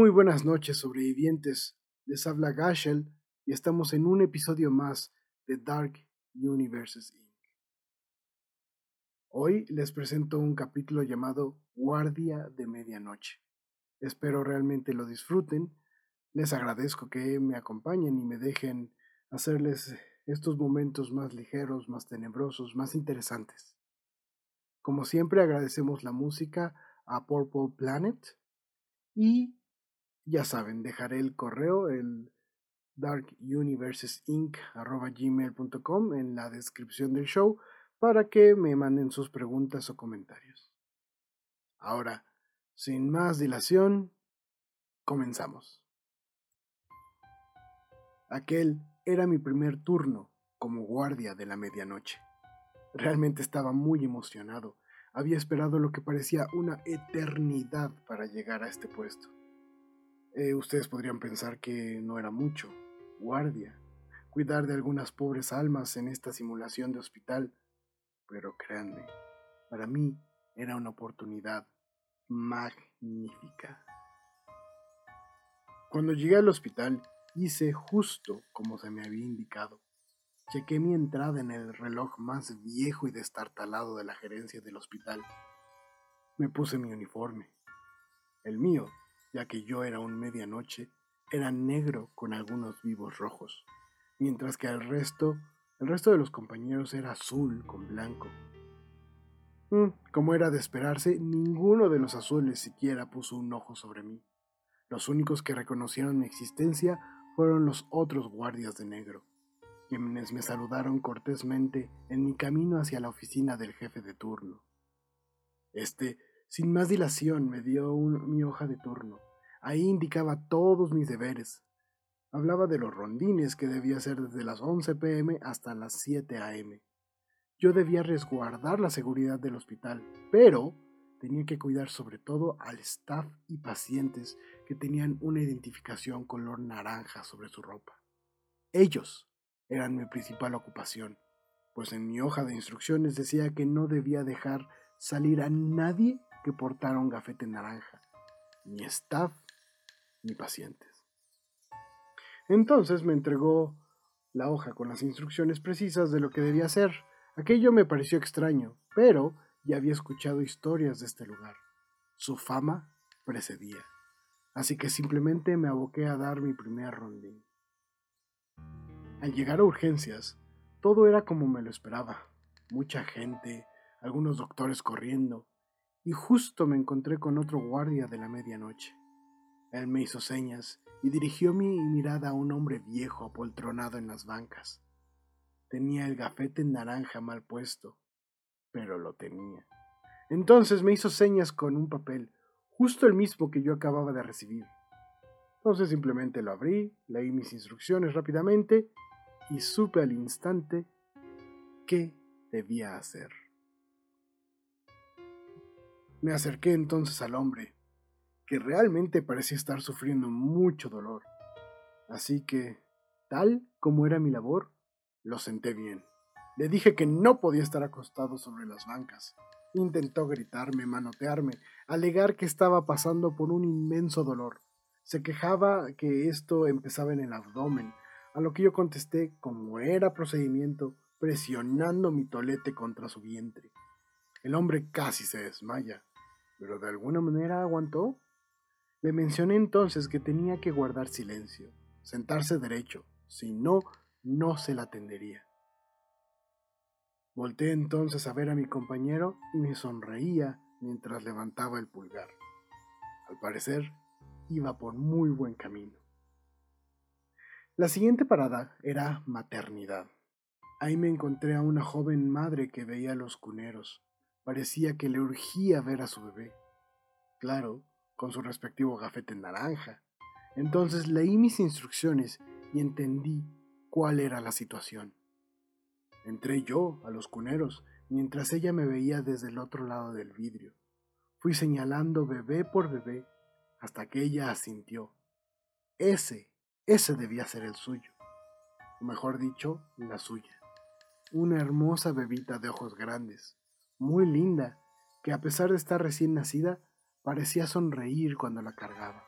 Muy buenas noches, sobrevivientes. Les habla Gashel y estamos en un episodio más de Dark Universes Inc. Hoy les presento un capítulo llamado Guardia de Medianoche. Espero realmente lo disfruten. Les agradezco que me acompañen y me dejen hacerles estos momentos más ligeros, más tenebrosos, más interesantes. Como siempre agradecemos la música a Purple Planet y ya saben, dejaré el correo, el darkuniversesinc.gmail.com en la descripción del show para que me manden sus preguntas o comentarios. Ahora, sin más dilación, comenzamos. Aquel era mi primer turno como guardia de la medianoche. Realmente estaba muy emocionado. Había esperado lo que parecía una eternidad para llegar a este puesto. Eh, ustedes podrían pensar que no era mucho. Guardia. Cuidar de algunas pobres almas en esta simulación de hospital. Pero créanme, para mí era una oportunidad magnífica. Cuando llegué al hospital, hice justo como se me había indicado. Chequé mi entrada en el reloj más viejo y destartalado de la gerencia del hospital. Me puse mi uniforme. El mío ya que yo era un medianoche, era negro con algunos vivos rojos, mientras que el resto, el resto de los compañeros era azul con blanco. Mm, como era de esperarse, ninguno de los azules siquiera puso un ojo sobre mí. Los únicos que reconocieron mi existencia fueron los otros guardias de negro, quienes me saludaron cortésmente en mi camino hacia la oficina del jefe de turno. Este sin más dilación me dio mi hoja de turno. Ahí indicaba todos mis deberes. Hablaba de los rondines que debía hacer desde las 11 pm hasta las 7 am. Yo debía resguardar la seguridad del hospital, pero tenía que cuidar sobre todo al staff y pacientes que tenían una identificación color naranja sobre su ropa. Ellos eran mi principal ocupación, pues en mi hoja de instrucciones decía que no debía dejar salir a nadie que portara un gafete naranja, ni staff ni pacientes. Entonces me entregó la hoja con las instrucciones precisas de lo que debía hacer. Aquello me pareció extraño, pero ya había escuchado historias de este lugar. Su fama precedía. Así que simplemente me aboqué a dar mi primer rondín. Al llegar a urgencias, todo era como me lo esperaba. Mucha gente, algunos doctores corriendo, y justo me encontré con otro guardia de la medianoche. Él me hizo señas y dirigió mi mirada a un hombre viejo apoltronado en las bancas. Tenía el gafete naranja mal puesto, pero lo tenía. Entonces me hizo señas con un papel, justo el mismo que yo acababa de recibir. Entonces simplemente lo abrí, leí mis instrucciones rápidamente y supe al instante qué debía hacer. Me acerqué entonces al hombre, que realmente parecía estar sufriendo mucho dolor. Así que, tal como era mi labor, lo senté bien. Le dije que no podía estar acostado sobre las bancas. Intentó gritarme, manotearme, alegar que estaba pasando por un inmenso dolor. Se quejaba que esto empezaba en el abdomen, a lo que yo contesté, como era procedimiento, presionando mi tolete contra su vientre. El hombre casi se desmaya pero de alguna manera aguantó. Le mencioné entonces que tenía que guardar silencio, sentarse derecho, si no, no se la atendería. Volté entonces a ver a mi compañero y me sonreía mientras levantaba el pulgar. Al parecer, iba por muy buen camino. La siguiente parada era maternidad. Ahí me encontré a una joven madre que veía a los cuneros, Parecía que le urgía ver a su bebé. Claro, con su respectivo gafete naranja. Entonces leí mis instrucciones y entendí cuál era la situación. Entré yo a los cuneros mientras ella me veía desde el otro lado del vidrio. Fui señalando bebé por bebé hasta que ella asintió. Ese, ese debía ser el suyo. O mejor dicho, la suya. Una hermosa bebita de ojos grandes, muy linda, que a pesar de estar recién nacida, parecía sonreír cuando la cargaba.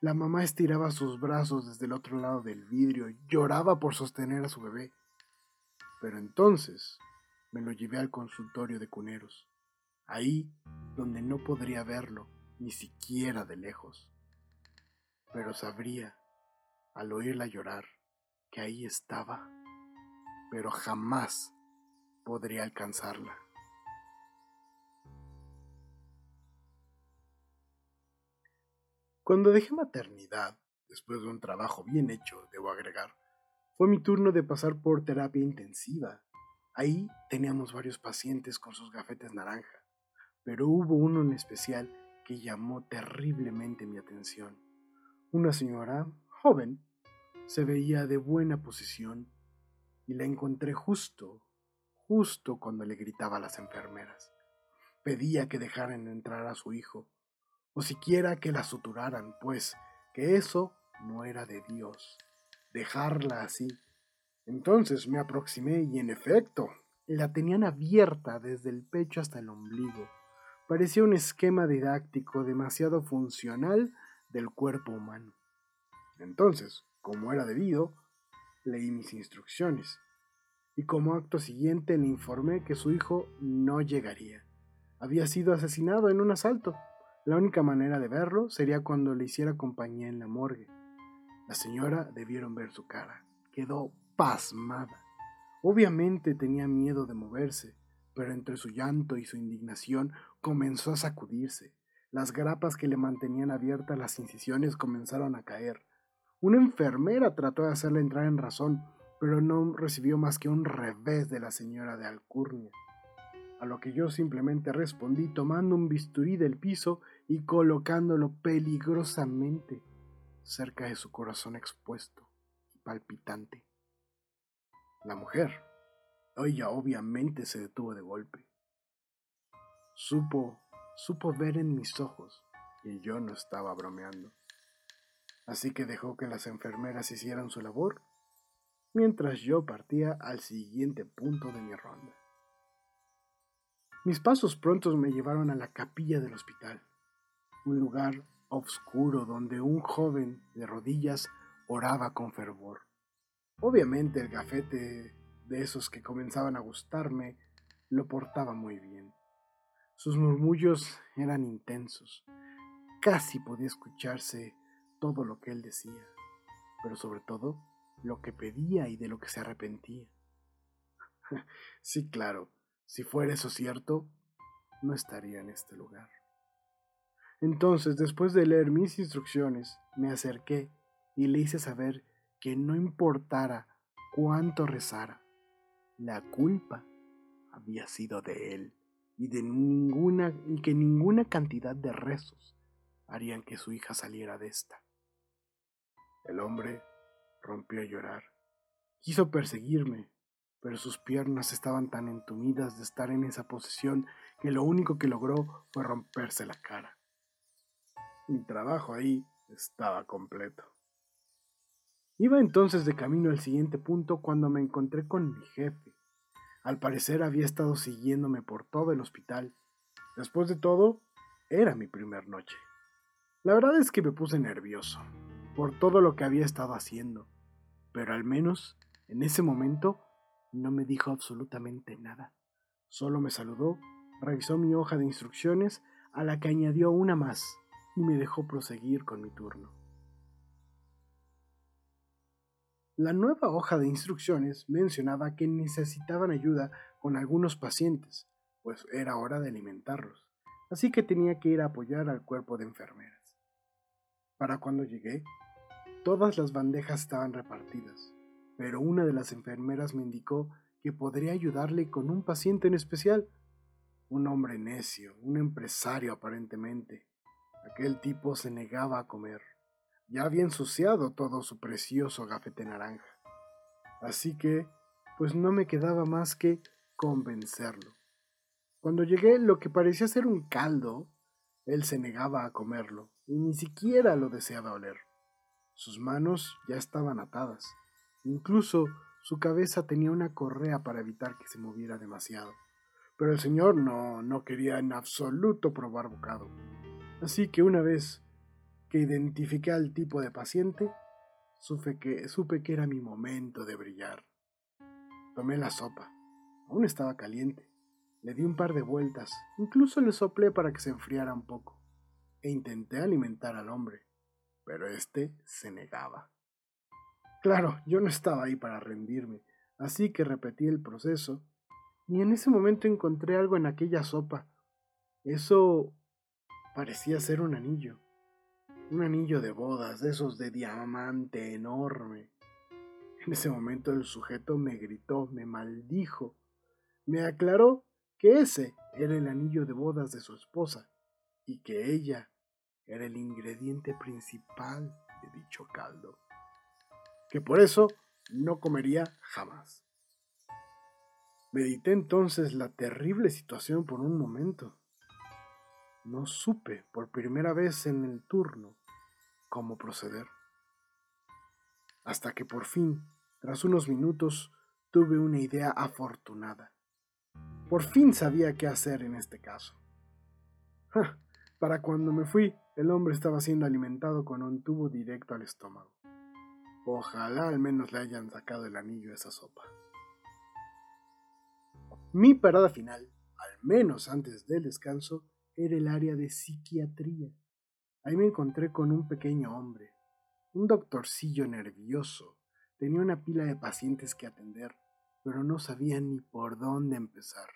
La mamá estiraba sus brazos desde el otro lado del vidrio, lloraba por sostener a su bebé. Pero entonces me lo llevé al consultorio de cuneros, ahí donde no podría verlo, ni siquiera de lejos. Pero sabría, al oírla llorar, que ahí estaba, pero jamás podría alcanzarla. Cuando dejé maternidad, después de un trabajo bien hecho, debo agregar, fue mi turno de pasar por terapia intensiva. Ahí teníamos varios pacientes con sus gafetes naranja, pero hubo uno en especial que llamó terriblemente mi atención. Una señora, joven, se veía de buena posición y la encontré justo, justo cuando le gritaba a las enfermeras. Pedía que dejaran entrar a su hijo, o siquiera que la suturaran, pues que eso no era de Dios, dejarla así. Entonces me aproximé y en efecto, la tenían abierta desde el pecho hasta el ombligo. Parecía un esquema didáctico demasiado funcional del cuerpo humano. Entonces, como era debido, leí mis instrucciones y como acto siguiente le informé que su hijo no llegaría. Había sido asesinado en un asalto. La única manera de verlo sería cuando le hiciera compañía en la morgue. La señora debieron ver su cara. Quedó pasmada. Obviamente tenía miedo de moverse, pero entre su llanto y su indignación comenzó a sacudirse. Las grapas que le mantenían abiertas las incisiones comenzaron a caer. Una enfermera trató de hacerle entrar en razón, pero no recibió más que un revés de la señora de Alcurnia. A lo que yo simplemente respondí tomando un bisturí del piso y colocándolo peligrosamente cerca de su corazón expuesto y palpitante. La mujer, ella obviamente se detuvo de golpe. Supo, supo ver en mis ojos que yo no estaba bromeando así que dejó que las enfermeras hicieran su labor, mientras yo partía al siguiente punto de mi ronda. Mis pasos prontos me llevaron a la capilla del hospital, un lugar oscuro donde un joven de rodillas oraba con fervor. Obviamente el gafete de esos que comenzaban a gustarme lo portaba muy bien. Sus murmullos eran intensos. Casi podía escucharse todo lo que él decía, pero sobre todo lo que pedía y de lo que se arrepentía. sí, claro, si fuera eso cierto, no estaría en este lugar. Entonces, después de leer mis instrucciones, me acerqué y le hice saber que no importara cuánto rezara, la culpa había sido de él y de ninguna y que ninguna cantidad de rezos harían que su hija saliera de esta. El hombre rompió a llorar. Quiso perseguirme, pero sus piernas estaban tan entumidas de estar en esa posición que lo único que logró fue romperse la cara. Mi trabajo ahí estaba completo. Iba entonces de camino al siguiente punto cuando me encontré con mi jefe. Al parecer había estado siguiéndome por todo el hospital. Después de todo, era mi primer noche. La verdad es que me puse nervioso por todo lo que había estado haciendo, pero al menos en ese momento no me dijo absolutamente nada. Solo me saludó, revisó mi hoja de instrucciones, a la que añadió una más, y me dejó proseguir con mi turno. La nueva hoja de instrucciones mencionaba que necesitaban ayuda con algunos pacientes, pues era hora de alimentarlos, así que tenía que ir a apoyar al cuerpo de enfermeras. Para cuando llegué, todas las bandejas estaban repartidas, pero una de las enfermeras me indicó que podría ayudarle con un paciente en especial. Un hombre necio, un empresario aparentemente. Aquel tipo se negaba a comer. Ya había ensuciado todo su precioso gafete naranja. Así que, pues no me quedaba más que convencerlo. Cuando llegué lo que parecía ser un caldo, él se negaba a comerlo y ni siquiera lo deseaba oler. Sus manos ya estaban atadas. Incluso su cabeza tenía una correa para evitar que se moviera demasiado. Pero el señor no, no quería en absoluto probar bocado. Así que una vez que identifiqué al tipo de paciente, supe que, supe que era mi momento de brillar. Tomé la sopa. Aún estaba caliente. Le di un par de vueltas, incluso le soplé para que se enfriara un poco, e intenté alimentar al hombre, pero éste se negaba. Claro, yo no estaba ahí para rendirme, así que repetí el proceso, y en ese momento encontré algo en aquella sopa. Eso parecía ser un anillo. Un anillo de bodas, esos de diamante enorme. En ese momento el sujeto me gritó, me maldijo, me aclaró que ese era el anillo de bodas de su esposa y que ella era el ingrediente principal de dicho caldo, que por eso no comería jamás. Medité entonces la terrible situación por un momento. No supe por primera vez en el turno cómo proceder. Hasta que por fin, tras unos minutos, tuve una idea afortunada. Por fin sabía qué hacer en este caso. Para cuando me fui, el hombre estaba siendo alimentado con un tubo directo al estómago. Ojalá al menos le hayan sacado el anillo a esa sopa. Mi parada final, al menos antes del descanso, era el área de psiquiatría. Ahí me encontré con un pequeño hombre, un doctorcillo nervioso. Tenía una pila de pacientes que atender, pero no sabía ni por dónde empezar.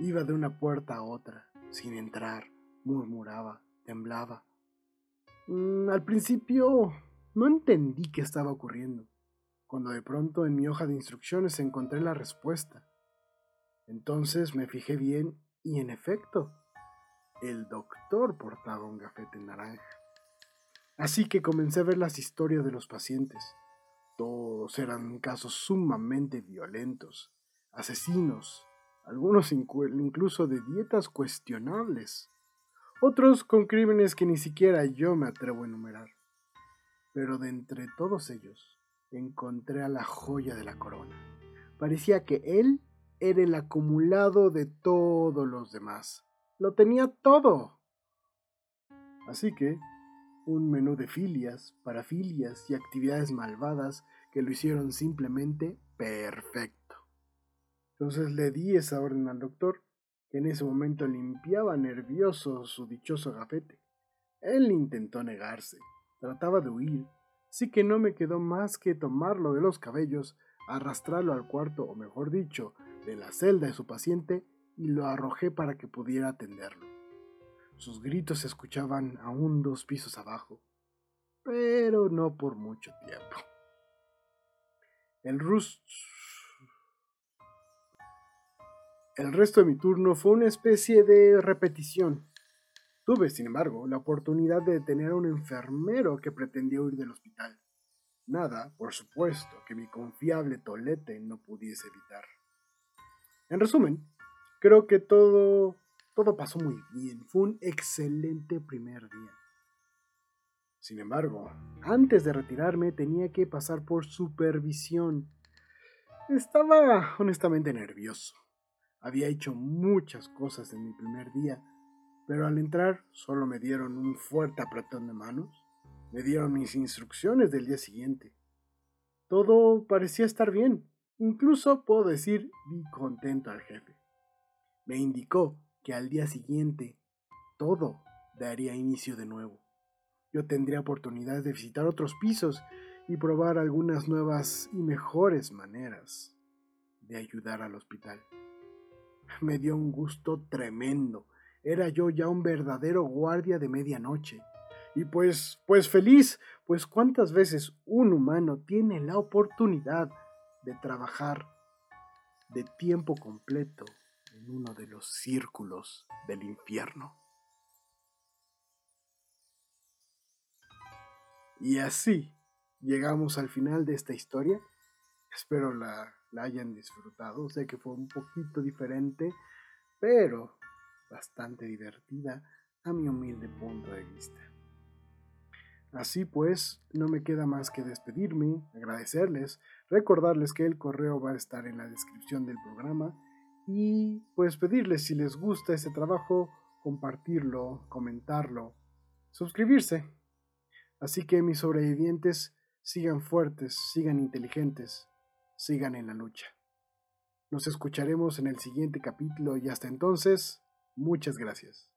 Iba de una puerta a otra, sin entrar, murmuraba, temblaba. Mm, al principio no entendí qué estaba ocurriendo, cuando de pronto en mi hoja de instrucciones encontré la respuesta. Entonces me fijé bien y en efecto, el doctor portaba un gafete naranja. Así que comencé a ver las historias de los pacientes. Todos eran casos sumamente violentos, asesinos, algunos incluso de dietas cuestionables, otros con crímenes que ni siquiera yo me atrevo a enumerar. Pero de entre todos ellos encontré a la joya de la corona. Parecía que él era el acumulado de todos los demás. Lo tenía todo. Así que un menú de filias, parafilias y actividades malvadas que lo hicieron simplemente perfecto. Entonces le di esa orden al doctor, que en ese momento limpiaba nervioso su dichoso gafete. Él intentó negarse, trataba de huir, así que no me quedó más que tomarlo de los cabellos, arrastrarlo al cuarto, o mejor dicho, de la celda de su paciente, y lo arrojé para que pudiera atenderlo. Sus gritos se escuchaban aún dos pisos abajo, pero no por mucho tiempo. El el resto de mi turno fue una especie de repetición. Tuve, sin embargo, la oportunidad de detener a un enfermero que pretendía huir del hospital. Nada, por supuesto, que mi confiable tolete no pudiese evitar. En resumen, creo que todo, todo pasó muy bien. Fue un excelente primer día. Sin embargo, antes de retirarme tenía que pasar por supervisión. Estaba honestamente nervioso. Había hecho muchas cosas en mi primer día, pero al entrar solo me dieron un fuerte apretón de manos, me dieron mis instrucciones del día siguiente. Todo parecía estar bien, incluso puedo decir vi contento al jefe. Me indicó que al día siguiente todo daría inicio de nuevo. Yo tendría oportunidades de visitar otros pisos y probar algunas nuevas y mejores maneras de ayudar al hospital me dio un gusto tremendo. Era yo ya un verdadero guardia de medianoche. Y pues, pues feliz, pues cuántas veces un humano tiene la oportunidad de trabajar de tiempo completo en uno de los círculos del infierno. Y así llegamos al final de esta historia. Espero la la hayan disfrutado. Sé que fue un poquito diferente, pero bastante divertida a mi humilde punto de vista. Así pues, no me queda más que despedirme, agradecerles, recordarles que el correo va a estar en la descripción del programa y pues pedirles si les gusta este trabajo, compartirlo, comentarlo, suscribirse. Así que mis sobrevivientes sigan fuertes, sigan inteligentes, sigan en la lucha. Nos escucharemos en el siguiente capítulo y hasta entonces, muchas gracias.